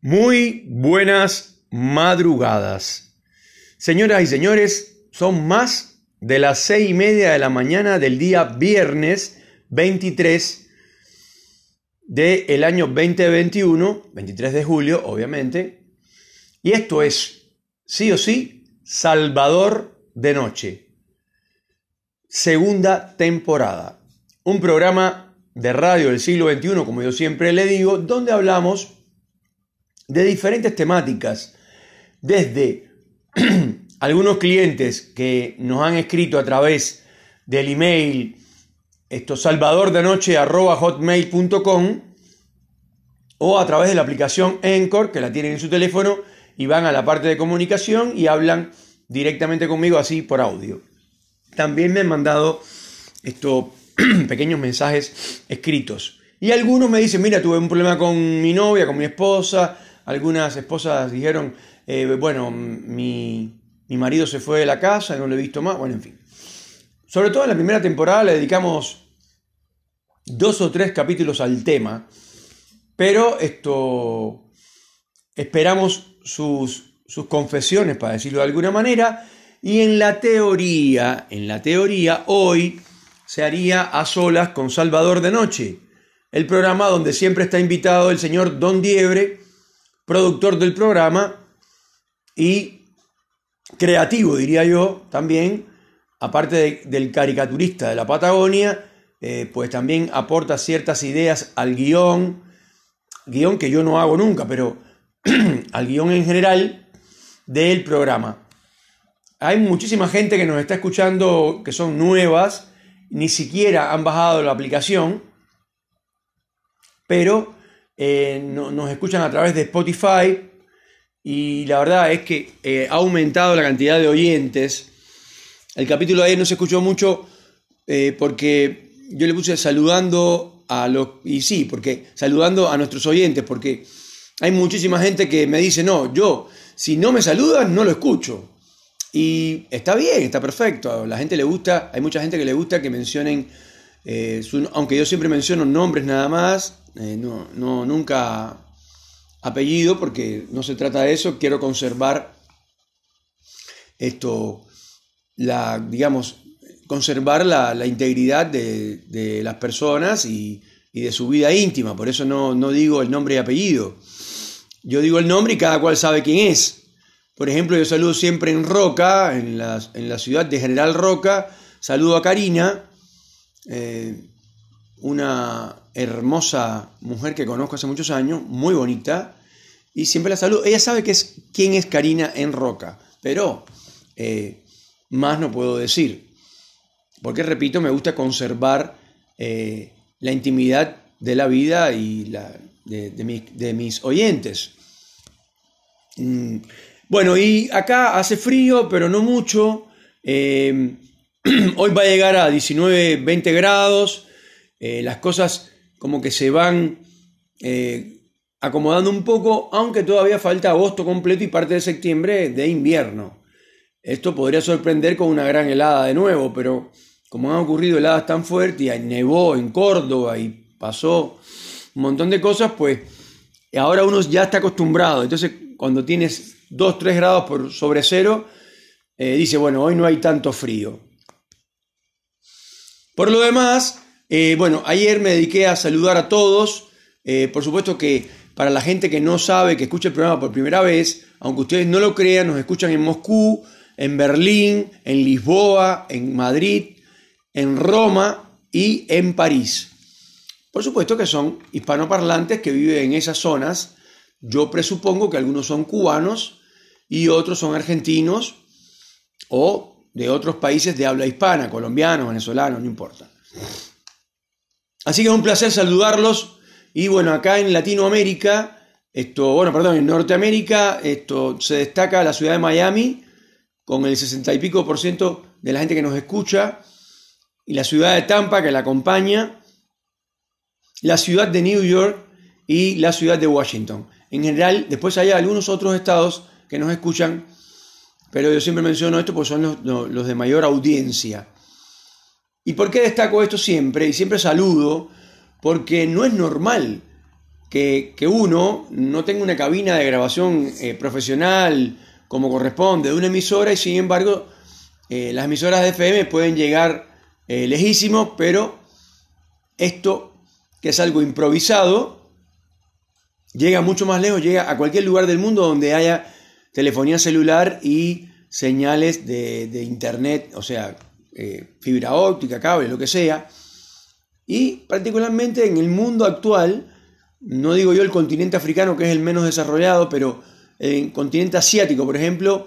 Muy buenas madrugadas. Señoras y señores, son más de las seis y media de la mañana del día viernes 23 del año 2021, 23 de julio, obviamente. Y esto es, sí o sí, Salvador de Noche. Segunda temporada. Un programa de radio del siglo XXI, como yo siempre le digo, donde hablamos de diferentes temáticas, desde algunos clientes que nos han escrito a través del email esto hotmail.com o a través de la aplicación Encore que la tienen en su teléfono y van a la parte de comunicación y hablan directamente conmigo así por audio. También me han mandado estos pequeños mensajes escritos. Y algunos me dicen, mira, tuve un problema con mi novia, con mi esposa, algunas esposas dijeron, eh, bueno, mi, marido se fue de la casa no lo he visto más. Bueno, en fin. Sobre todo en la primera temporada le dedicamos dos o tres capítulos al tema, pero esto esperamos sus, sus confesiones, para decirlo de alguna manera, y en la teoría, en la teoría, hoy se haría a solas con Salvador de Noche, el programa donde siempre está invitado el señor Don Diebre, productor del programa y creativo, diría yo, también, aparte del caricaturista de la Patagonia, eh, pues también aporta ciertas ideas al guion, guion que yo no hago nunca, pero al guion en general del programa. Hay muchísima gente que nos está escuchando que son nuevas, ni siquiera han bajado la aplicación, pero eh, nos escuchan a través de Spotify y la verdad es que eh, ha aumentado la cantidad de oyentes. El capítulo de ayer no se escuchó mucho eh, porque yo le puse saludando a los... Y sí, porque saludando a nuestros oyentes, porque hay muchísima gente que me dice, no, yo, si no me saludan, no lo escucho. Y está bien, está perfecto. A la gente le gusta, hay mucha gente que le gusta que mencionen, aunque yo siempre menciono nombres nada más, eh, no, no, nunca apellido, porque no se trata de eso, quiero conservar esto, la, digamos, conservar la, integridad de, las personas y, de su vida íntima, por eso no, digo el nombre y apellido. Yo digo el nombre y cada cual sabe quién es. Por ejemplo, yo saludo siempre en Roca, en la, en la ciudad de General Roca, saludo a Karina, eh, una hermosa mujer que conozco hace muchos años, muy bonita, y siempre la saludo. Ella sabe que es, quién es Karina en Roca, pero eh, más no puedo decir, porque repito, me gusta conservar eh, la intimidad de la vida y la, de, mis, oyentes. Mm, bueno, y acá hace frío, pero no mucho. hoy va a llegar a 19, 20 grados. Eh, las cosas como que se van eh, acomodando un poco, aunque todavía falta agosto completo y parte de septiembre de invierno. Esto podría sorprender con una gran helada de nuevo, pero como han ocurrido heladas tan fuertes y nevó en Córdoba y pasó un montón de cosas, pues ahora uno ya está acostumbrado. Entonces, cuando tienes 2, 3 grados por sobre cero, eh, dice, bueno, hoy no hay tanto frío. Por lo demás, eh, bueno, ayer me dediqué a saludar a todos. Eh, por supuesto que para la gente que no sabe, que escucha el programa por primera vez, aunque ustedes no lo crean, nos escuchan en Moscú, en Berlín, en Lisboa, en Madrid, en Roma y en París. Por supuesto que son hispanoparlantes que viven en esas zonas. Yo presupongo que algunos son cubanos y otros son argentinos o de otros países de habla hispana, colombianos, venezolanos, no importa. Así que es un placer saludarlos. Y bueno, acá en Latinoamérica, esto, bueno, perdón, en Norteamérica, esto se destaca la ciudad de Miami, con el 60 y pico por ciento de la gente que nos escucha, y la ciudad de Tampa que la acompaña, la ciudad de New York y la ciudad de Washington. En general, después hay algunos otros estados que nos escuchan, pero yo siempre menciono esto porque son los de mayor audiencia. ¿Y por qué destaco esto siempre? Y siempre saludo, porque no es normal que, uno no tenga una cabina de grabación eh, profesional como corresponde de una emisora y sin embargo eh, las emisoras de FM pueden llegar eh, lejísimos, pero esto, que es algo improvisado, llega mucho más lejos, llega a cualquier lugar del mundo donde haya telefonía celular y señales de, internet, o sea, eh, fibra óptica, cable, lo que sea. Y particularmente en el mundo actual, no digo yo el continente africano que es el menos desarrollado, pero el continente asiático, por ejemplo,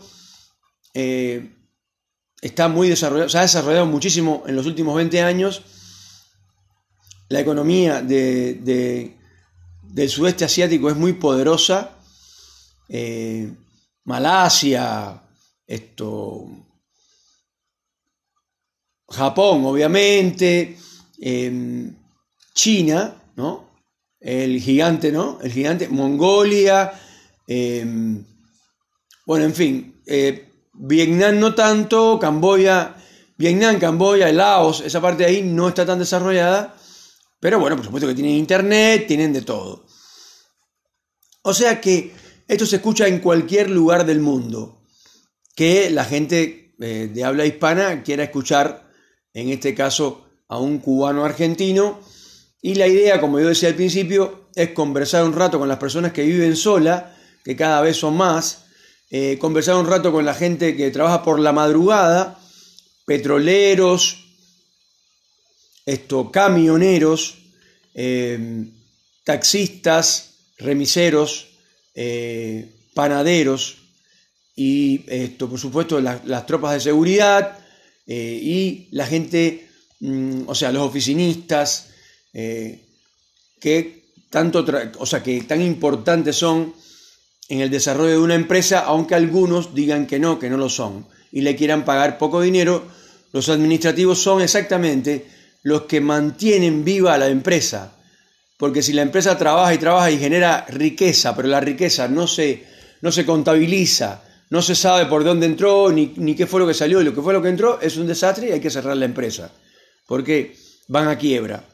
eh, está muy desarrollado, se ha desarrollado muchísimo en los últimos 20 años. La economía de, del sudeste asiático es muy poderosa. Eh, Malasia, esto, Japón, obviamente, em, China, ¿no? El gigante, ¿no? El gigante, Mongolia, em, bueno, en fin, eh, Vietnam no tanto, Camboya, Vietnam, Camboya, Laos, esa parte de ahí no está tan desarrollada, pero bueno, por supuesto que tienen internet, tienen de todo. O sea que esto se escucha en cualquier lugar del mundo que la gente eh, de habla hispana quiera escuchar, en este caso, a un cubano argentino. Y la idea, como yo decía al principio, es conversar un rato con las personas que viven sola, que cada vez son más, eh, conversar un rato con la gente que trabaja por la madrugada, petroleros, esto, camioneros, eh, taxistas, remiseros, eh, panaderos y esto, por supuesto, las tropas de seguridad y la gente, mm, o sea, los oficinistas, que tanto, o sea, que tan importantes son en el desarrollo de una empresa, aunque algunos digan que no, que no lo son, y le quieran pagar poco dinero, los administrativos son exactamente los que mantienen viva la empresa. Porque si la empresa trabaja y trabaja y genera riqueza, pero la riqueza no se, no se contabiliza, no se sabe por dónde entró, ni, ni qué fue lo que salió, y lo que fue lo que entró, es un desastre y hay que cerrar la empresa. Porque van a quiebra.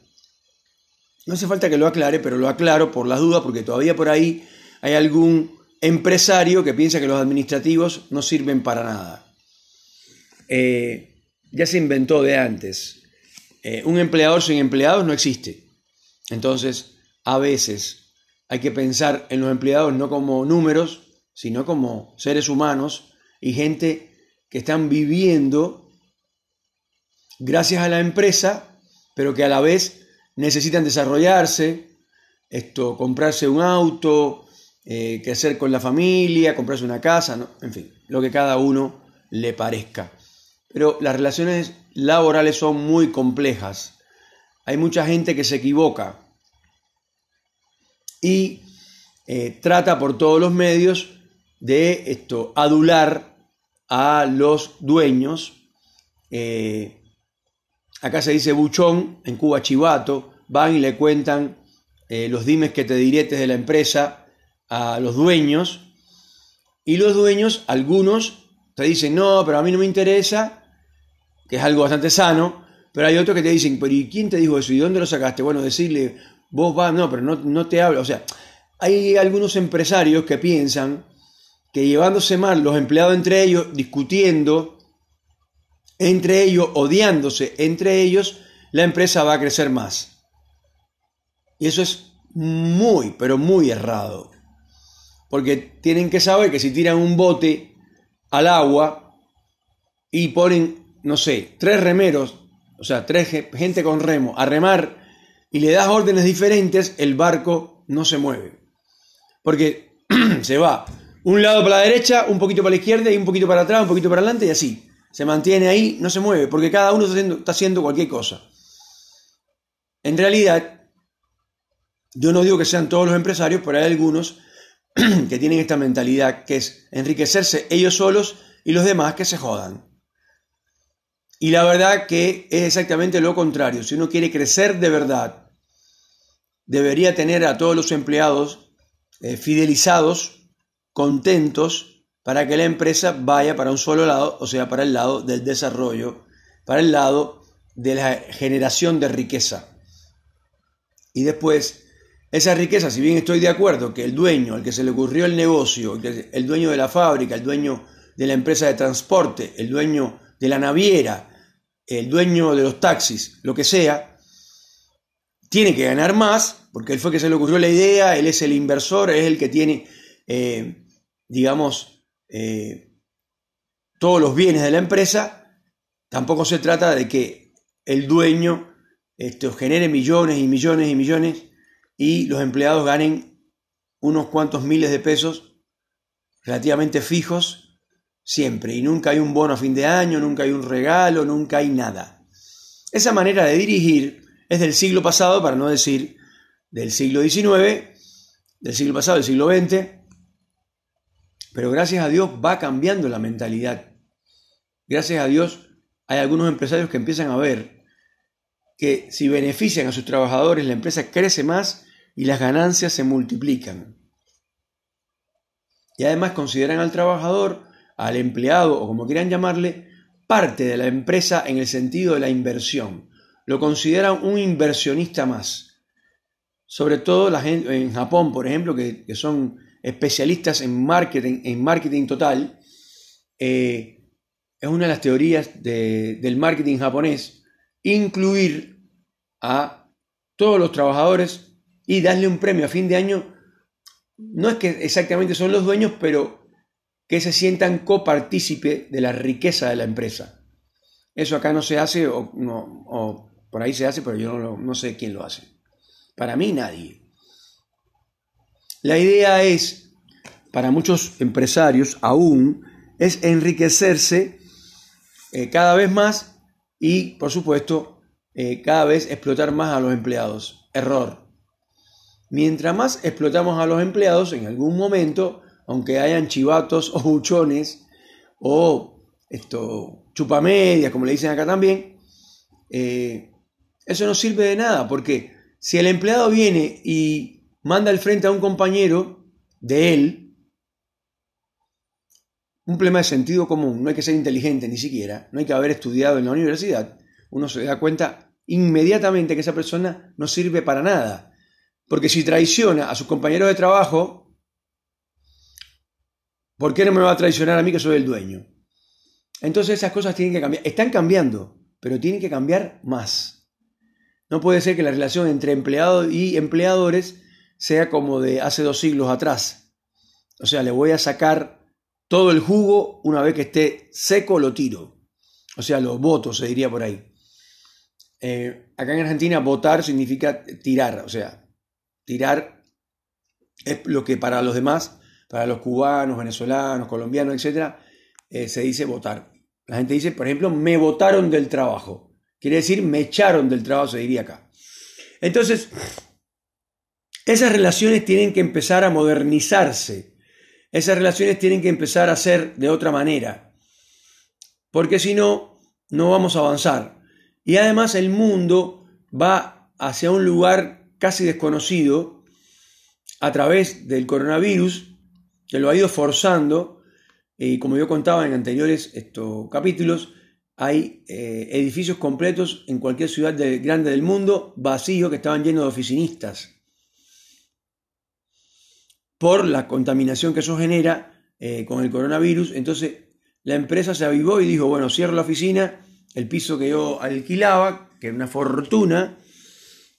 No hace falta que lo aclare, pero lo aclaro por las dudas, porque todavía por ahí hay algún empresario que piensa que los administrativos no sirven para nada. Eh, ya se inventó de antes. Eh, un empleador sin empleados no existe. Entonces, a veces hay que pensar en los empleados no como números, sino como seres humanos y gente que están viviendo gracias a la empresa, pero que a la vez necesitan desarrollarse, esto, comprarse un auto, eh, hacer con la familia, comprarse una casa, en fin, lo que cada uno le parezca. Pero las relaciones laborales son muy complejas. Hay mucha gente que se equivoca y eh, trata por todos los medios de esto, adular a los dueños. Eh, acá se dice buchón, en Cuba chivato, van y le cuentan los dimes que te diretes de la empresa a los dueños y los dueños, algunos, te dicen, no, pero a mí no me interesa, que es algo bastante sano, pero hay otros que te dicen, pero ¿y quién te dijo eso? ¿Y dónde lo sacaste? Bueno, decirle, vos vas, no, pero no, no te hablo. O sea, hay algunos empresarios que piensan que llevándose mal los empleados entre ellos, discutiendo entre ellos, odiándose entre ellos, la empresa va a crecer más. Y eso es muy, pero muy errado porque tienen que saber que si tiran un bote al agua y ponen, no sé, tres remeros, o sea, tres gente con remo, a remar y le das órdenes diferentes, el barco no se mueve. Porque se va un lado para la derecha, un poquito para la izquierda y un poquito para atrás, un poquito para adelante y así. Se mantiene ahí, no se mueve, porque cada uno está haciendo, está haciendo cualquier cosa. En realidad, yo no digo que sean todos los empresarios, pero hay algunos que tienen esta mentalidad que es enriquecerse ellos solos y los demás que se jodan. Y la verdad que es exactamente lo contrario. Si uno quiere crecer de verdad, debería tener a todos los empleados eh, fidelizados, contentos, para que la empresa vaya para un solo lado, o sea, para el lado del desarrollo, para el lado de la generación de riqueza. Y después esa riqueza, si bien estoy de acuerdo que el dueño, al que se le ocurrió el negocio, el dueño de la fábrica, el dueño de la empresa de transporte, el dueño de la naviera, el dueño de los taxis, lo que sea, tiene que ganar más, porque él fue que se le ocurrió la idea, él es el inversor, es el que tiene, eh, digamos, eh, todos los bienes de la empresa, tampoco se trata de que el dueño esto, genere millones y millones y millones y los empleados ganen unos cuantos miles de pesos relativamente fijos siempre y nunca hay un bono a fin de año, nunca hay un regalo, nunca hay nada. Esa manera de dirigir es del siglo pasado, para no decir del siglo XIX, del siglo pasado, del siglo XX, pero gracias a Dios va cambiando la mentalidad. Gracias a Dios hay algunos empresarios que empiezan a ver que si benefician a sus trabajadores, la empresa crece más y las ganancias se multiplican. Y además consideran al trabajador, al empleado o como quieran llamarle, parte de la empresa en el sentido de la inversión. Lo consideran un inversionista más. Sobre todo la gente, en Japón, por ejemplo, que, son especialistas en marketing, en marketing total, eh, es una de las teorías del marketing japonés, incluir a todos los trabajadores y darle un premio a fin de año, no es que exactamente son los dueños, pero que se sientan copartícipe de la riqueza de la empresa. Eso acá no se hace, o, no, por ahí se hace, pero yo no, no sé quién lo hace. Para mí nadie. La idea es, para muchos empresarios aún, es enriquecerse eh, cada vez más y, por supuesto, eh, cada vez explotar más a los empleados. Error. Mientras más explotamos a los empleados, en algún momento, aunque hayan chivatos o buchones o esto, chupamedias, como le dicen acá también, eh, eso no sirve de nada, porque si el empleado viene y manda al frente a un compañero de él, un problema de sentido común, no hay que ser inteligente ni siquiera, no hay que haber estudiado en la universidad, uno se da cuenta inmediatamente que esa persona no sirve para nada. Porque si traiciona a sus compañeros de trabajo, ¿por qué no me va a traicionar a mí que soy el dueño? Entonces esas cosas tienen que cambiar. Están cambiando, pero tienen que cambiar más. No puede ser que la relación entre empleados y empleadores sea como de hace dos siglos atrás. O sea, le voy a sacar todo el jugo una vez que esté seco, lo tiro. O sea, lo voto, se diría por ahí. Eh, acá en Argentina, votar significa tirar, o sea, tirar es lo que para los demás, para los cubanos, venezolanos, colombianos, etc., eh, se dice votar. La gente dice, por ejemplo, me votaron del trabajo. Quiere decir, me echaron del trabajo, se diría acá. Entonces, esas relaciones tienen que empezar a modernizarse. Esas relaciones tienen que empezar a ser de otra manera. Porque si no, no vamos a avanzar. Y además el mundo va hacia un lugar casi desconocido a través del coronavirus, que lo ha ido forzando, y como yo contaba en anteriores estos capítulos, hay eh, edificios completos en cualquier ciudad grande del mundo vacíos que estaban llenos de oficinistas por la contaminación que eso genera eh, con el coronavirus. Entonces la empresa se avivó y dijo, bueno, cierro la oficina, el piso que yo alquilaba, que era una fortuna,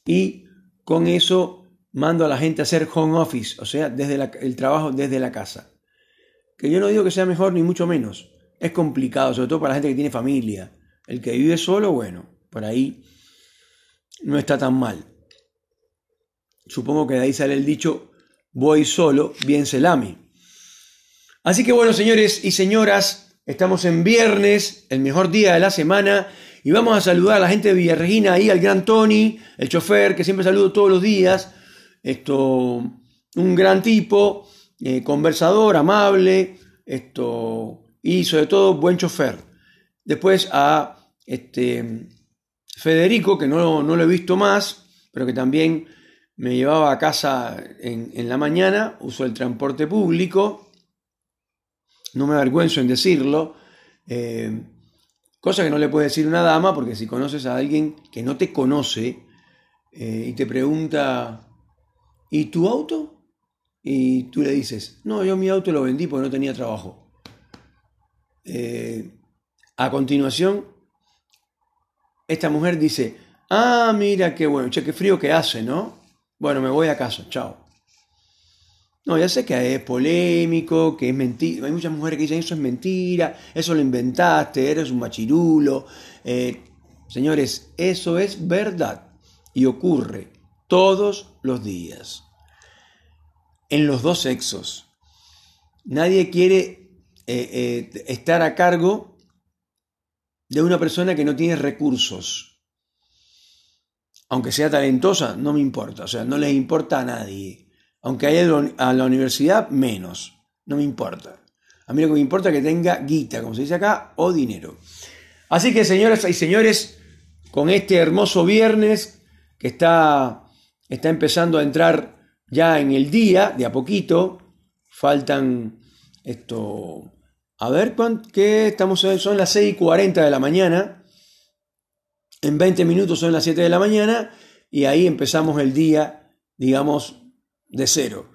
y con eso mando a la gente a hacer home office, o sea, desde el trabajo desde la casa. Que yo no digo que sea mejor ni mucho menos. Es complicado, sobre todo para la gente que tiene familia. El que vive solo, bueno, por ahí no está tan mal. Supongo que de ahí sale el dicho, voy solo, bien se lame. Así que bueno, señores y señoras, estamos en viernes, el mejor día de la semana. Y vamos a saludar a la gente de Villarregina, ahí al gran Tony, el chofer, que siempre saludo todos los días. Esto, un gran tipo, eh, conversador, amable, esto, y sobre todo buen chofer. Después a este, Federico, que no, no lo he visto más, pero que también me llevaba a casa en, la mañana, uso el transporte público, no me avergüenzo en decirlo. Eh, Cosa que no le puede decir una dama, porque si conoces a alguien que no te conoce eh, y te pregunta ¿y tu auto? Y tú le dices, no, yo mi auto lo vendí porque no tenía trabajo. Eh, a continuación, esta mujer dice, ah, mira qué bueno, che, qué frío que hace, ¿no? Bueno, me voy a casa, chao. No, ya sé que es polémico, que es mentira. Hay muchas mujeres que dicen eso es mentira, eso lo inventaste, eres un machirulo. Eh, señores, eso es verdad y ocurre todos los días en los dos sexos. Nadie quiere eh, eh, estar a cargo de una persona que no tiene recursos. Aunque sea talentosa, no me importa, o sea, no les importa a nadie. Aunque haya a la universidad, menos. No me importa. A mí lo que me importa es que tenga guita, como se dice acá, o dinero. Así que, señoras y señores, con este hermoso viernes que está, está empezando a entrar ya en el día, de a poquito, faltan esto. A ver, ¿qué estamos? Son las 6 y 40 de la mañana. En 20 minutos son las 7 de la mañana y ahí empezamos el día, digamos, de cero.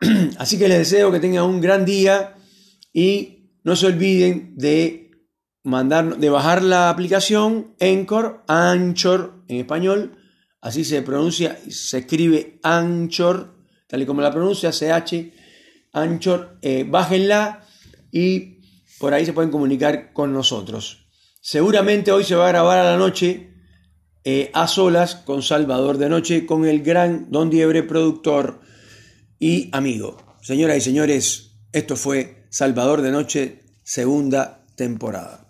Así que les deseo que tengan un gran día y no se olviden de mandar, de bajar la aplicación Anchor, Anchor en español, así se pronuncia, se escribe Anchor, tal y como la pronuncia, CH, Anchor, eh, bájenla y por ahí se pueden comunicar con nosotros. Seguramente hoy se va a grabar a la noche eh, a solas con Salvador de Noche, con el gran Don Diebre, productor y amigo. Señoras y señores, esto fue Salvador de Noche, segunda temporada.